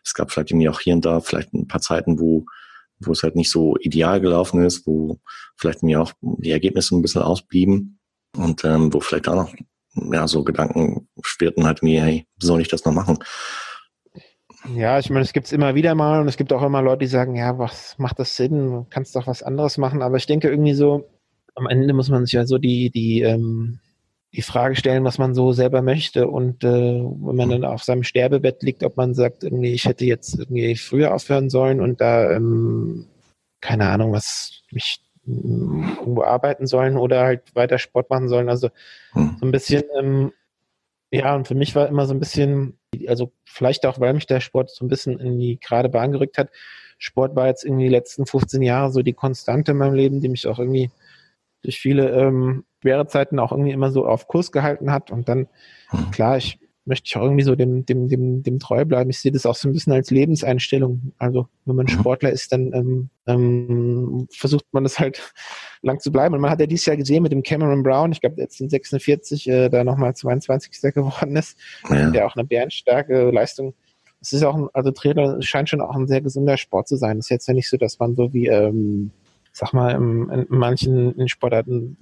es gab vielleicht irgendwie auch hier und da vielleicht ein paar Zeiten, wo, wo es halt nicht so ideal gelaufen ist, wo vielleicht mir auch die Ergebnisse ein bisschen ausblieben und ähm, wo vielleicht auch noch ja so Gedanken schwirrten halt mir, hey, soll ich das noch machen? Ja, ich meine, es gibt es immer wieder mal und es gibt auch immer Leute, die sagen, ja, was macht das Sinn? Du kannst doch was anderes machen. Aber ich denke irgendwie so, am Ende muss man sich ja so die, die, ähm, die Frage stellen, was man so selber möchte. Und äh, wenn man dann auf seinem Sterbebett liegt, ob man sagt, irgendwie, ich hätte jetzt irgendwie früher aufhören sollen und da, ähm, keine Ahnung, was mich mm, irgendwo arbeiten sollen oder halt weiter Sport machen sollen. Also hm. so ein bisschen, ähm, ja, und für mich war immer so ein bisschen also vielleicht auch, weil mich der Sport so ein bisschen in die gerade Bahn gerückt hat. Sport war jetzt irgendwie die letzten 15 Jahre so die Konstante in meinem Leben, die mich auch irgendwie durch viele ähm, schwere Zeiten auch irgendwie immer so auf Kurs gehalten hat. Und dann, hm. klar, ich möchte ich auch irgendwie so dem, dem, dem, dem treu bleiben. Ich sehe das auch so ein bisschen als Lebenseinstellung. Also wenn man mhm. Sportler ist, dann ähm, ähm, versucht man das halt [laughs] lang zu bleiben. Und man hat ja dieses Jahr gesehen mit dem Cameron Brown, ich glaube jetzt in 46, äh, da nochmal 22. geworden ist, ja. der auch eine bärenstarke Leistung. Es ist auch, ein, also Trainer scheint schon auch ein sehr gesunder Sport zu sein. Es ist jetzt ja nicht so, dass man so wie, ähm, sag mal, in, in manchen Sportarten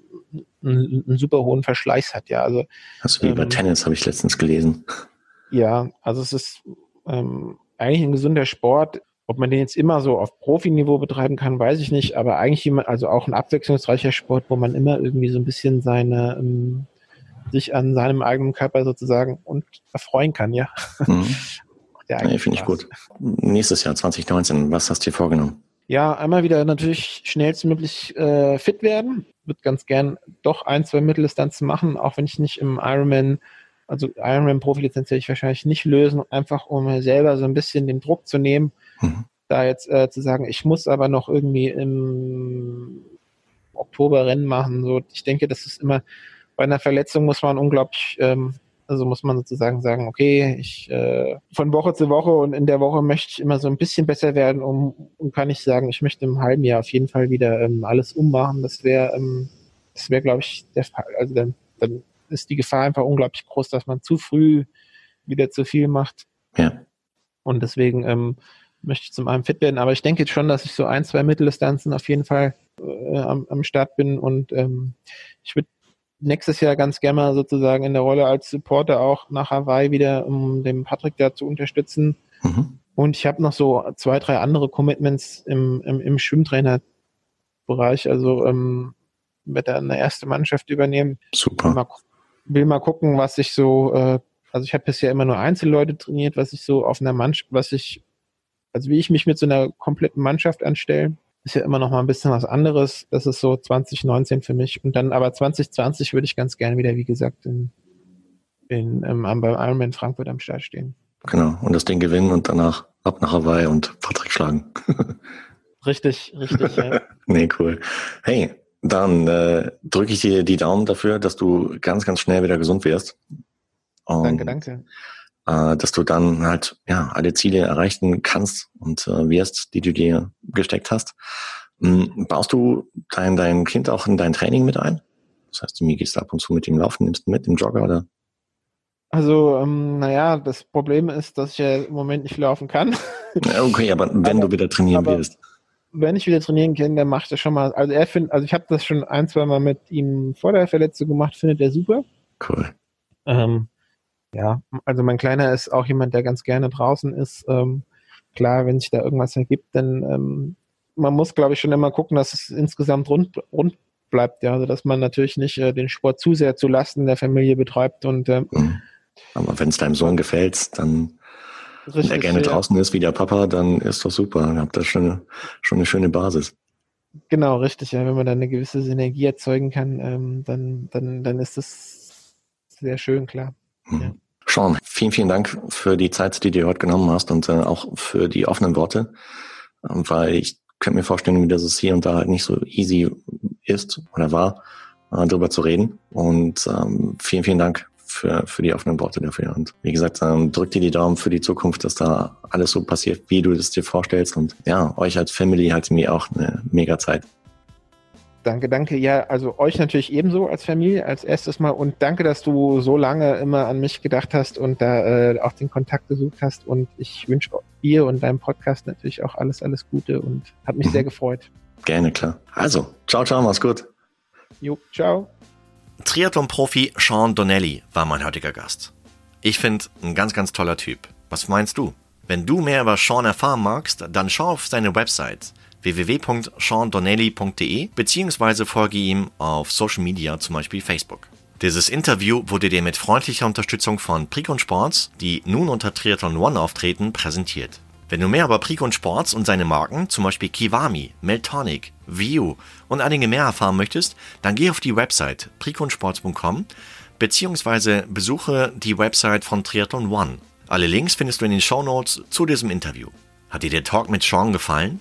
einen, einen, super hohen Verschleiß hat, ja. Also, also wie ähm, bei Tennis habe ich letztens gelesen. Ja, also es ist, ähm, eigentlich ein gesunder Sport. Ob man den jetzt immer so auf Profiniveau betreiben kann, weiß ich nicht, aber eigentlich jemand, also auch ein abwechslungsreicher Sport, wo man immer irgendwie so ein bisschen seine, ähm, sich an seinem eigenen Körper sozusagen und erfreuen kann, ja. Mhm. [laughs] nee, finde ich gut. Nächstes Jahr, 2019, was hast du dir vorgenommen? Ja, einmal wieder natürlich schnellstmöglich äh, fit werden. Würde ganz gern doch ein, zwei Mitteldistanzen machen, auch wenn ich nicht im Ironman, also Ironman-Profilizenz werde ich wahrscheinlich nicht lösen, einfach um selber so ein bisschen den Druck zu nehmen, mhm. da jetzt äh, zu sagen, ich muss aber noch irgendwie im Oktober Rennen machen. So, ich denke, das ist immer bei einer Verletzung muss man unglaublich ähm, also muss man sozusagen sagen, okay, ich äh, von Woche zu Woche und in der Woche möchte ich immer so ein bisschen besser werden, um, um kann ich sagen, ich möchte im halben Jahr auf jeden Fall wieder ähm, alles ummachen. Das wäre, ähm, das wäre, glaube ich, der Fall. Also dann, dann ist die Gefahr einfach unglaublich groß, dass man zu früh wieder zu viel macht. Ja. Und deswegen ähm, möchte ich zum einen fit werden, aber ich denke jetzt schon, dass ich so ein, zwei Mitteldistanzen auf jeden Fall äh, am, am Start bin und ähm, ich würde nächstes Jahr ganz gerne mal sozusagen in der Rolle als Supporter auch nach Hawaii wieder, um den Patrick da zu unterstützen. Mhm. Und ich habe noch so zwei, drei andere Commitments im, im, im Schwimmtrainerbereich. Also ähm, werde eine erste Mannschaft übernehmen. Super. Will mal, will mal gucken, was ich so, äh, also ich habe bisher immer nur Einzelleute trainiert, was ich so auf einer Mannschaft, was ich, also wie ich mich mit so einer kompletten Mannschaft anstelle ist ja immer noch mal ein bisschen was anderes. Das ist so 2019 für mich. Und dann aber 2020 würde ich ganz gerne wieder, wie gesagt, in, in, ähm, beim Ironman Frankfurt am Start stehen. Genau. Und das Ding gewinnen und danach ab nach Hawaii und Patrick schlagen. [laughs] richtig, richtig, ja. [laughs] nee, cool. Hey, dann äh, drücke ich dir die Daumen dafür, dass du ganz, ganz schnell wieder gesund wirst. Und, danke, danke. Äh, dass du dann halt ja alle Ziele erreichen kannst und äh, wirst, die du dir gesteckt hast. Ähm, baust du dein, dein Kind auch in dein Training mit ein? Das heißt, du gehst ab und zu mit ihm laufen, nimmst du mit im Jogger oder? Also, ähm, naja, das Problem ist, dass ich ja im Moment nicht laufen kann. Okay, aber [laughs] wenn aber, du wieder trainieren willst. Wenn ich wieder trainieren kann, dann macht er schon mal. Also er findet, also ich habe das schon ein, zwei Mal mit ihm vor der Verletzung gemacht, findet er super. Cool. Ähm, ja, also mein Kleiner ist auch jemand, der ganz gerne draußen ist. Ähm, klar, wenn sich da irgendwas ergibt, dann ähm, man muss, glaube ich, schon immer gucken, dass es insgesamt rund, rund bleibt, ja, also dass man natürlich nicht äh, den Sport zu sehr zu Lasten der Familie betreibt und ähm, mhm. aber wenn es deinem Sohn gefällt, dann richtig, wenn er gerne ja. draußen ist wie der Papa, dann ist doch super. Dann habt ihr schon, schon eine schöne Basis. Genau, richtig, ja. Wenn man dann eine gewisse Synergie erzeugen kann, ähm, dann, dann, dann ist das sehr schön, klar. Mhm. Ja. Sean, vielen, vielen Dank für die Zeit, die du heute genommen hast und äh, auch für die offenen Worte, ähm, weil ich könnte mir vorstellen, dass es hier und da halt nicht so easy ist oder war, äh, darüber zu reden. Und ähm, vielen, vielen Dank für, für die offenen Worte dafür. Und wie gesagt, ähm, drück dir die Daumen für die Zukunft, dass da alles so passiert, wie du es dir vorstellst. Und ja, euch als Family hat mir auch eine mega Zeit. Danke, danke. Ja, also euch natürlich ebenso als Familie als erstes Mal und danke, dass du so lange immer an mich gedacht hast und da äh, auch den Kontakt gesucht hast und ich wünsche dir und deinem Podcast natürlich auch alles, alles Gute und hat mich mhm. sehr gefreut. Gerne, klar. Also, ciao, ciao, mach's gut. Jo, ciao. Triathlon-Profi Sean Donnelly war mein heutiger Gast. Ich finde, ein ganz, ganz toller Typ. Was meinst du? Wenn du mehr über Sean erfahren magst, dann schau auf seine Website www.seandonnelly.de beziehungsweise folge ihm auf Social Media, zum Beispiel Facebook. Dieses Interview wurde dir mit freundlicher Unterstützung von Prikon Sports, die nun unter Triathlon One auftreten, präsentiert. Wenn du mehr über Prikon Sports und seine Marken, zum Beispiel Kiwami, Meltonic, View und einige mehr erfahren möchtest, dann geh auf die Website prikonsports.com beziehungsweise besuche die Website von Triathlon One. Alle Links findest du in den Show Notes zu diesem Interview. Hat dir der Talk mit Sean gefallen?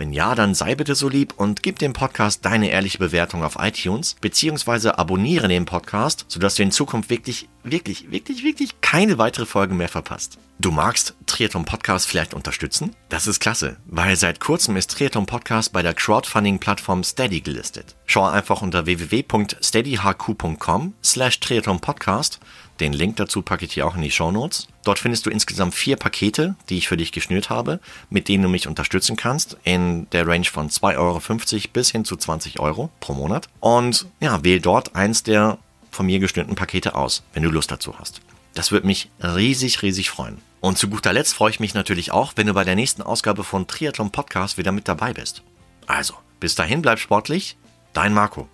Wenn ja, dann sei bitte so lieb und gib dem Podcast deine ehrliche Bewertung auf iTunes, beziehungsweise abonniere den Podcast, sodass du in Zukunft wirklich, wirklich, wirklich, wirklich keine weitere Folge mehr verpasst. Du magst Triathlon Podcast vielleicht unterstützen? Das ist klasse, weil seit kurzem ist Triathlon Podcast bei der Crowdfunding-Plattform Steady gelistet. Schau einfach unter www.steadyhq.com slash Triathlon Podcast den Link dazu packe ich dir auch in die Show Notes. Dort findest du insgesamt vier Pakete, die ich für dich geschnürt habe, mit denen du mich unterstützen kannst, in der Range von 2,50 Euro bis hin zu 20 Euro pro Monat. Und ja, wähl dort eins der von mir geschnürten Pakete aus, wenn du Lust dazu hast. Das würde mich riesig, riesig freuen. Und zu guter Letzt freue ich mich natürlich auch, wenn du bei der nächsten Ausgabe von Triathlon Podcast wieder mit dabei bist. Also, bis dahin bleib sportlich, dein Marco.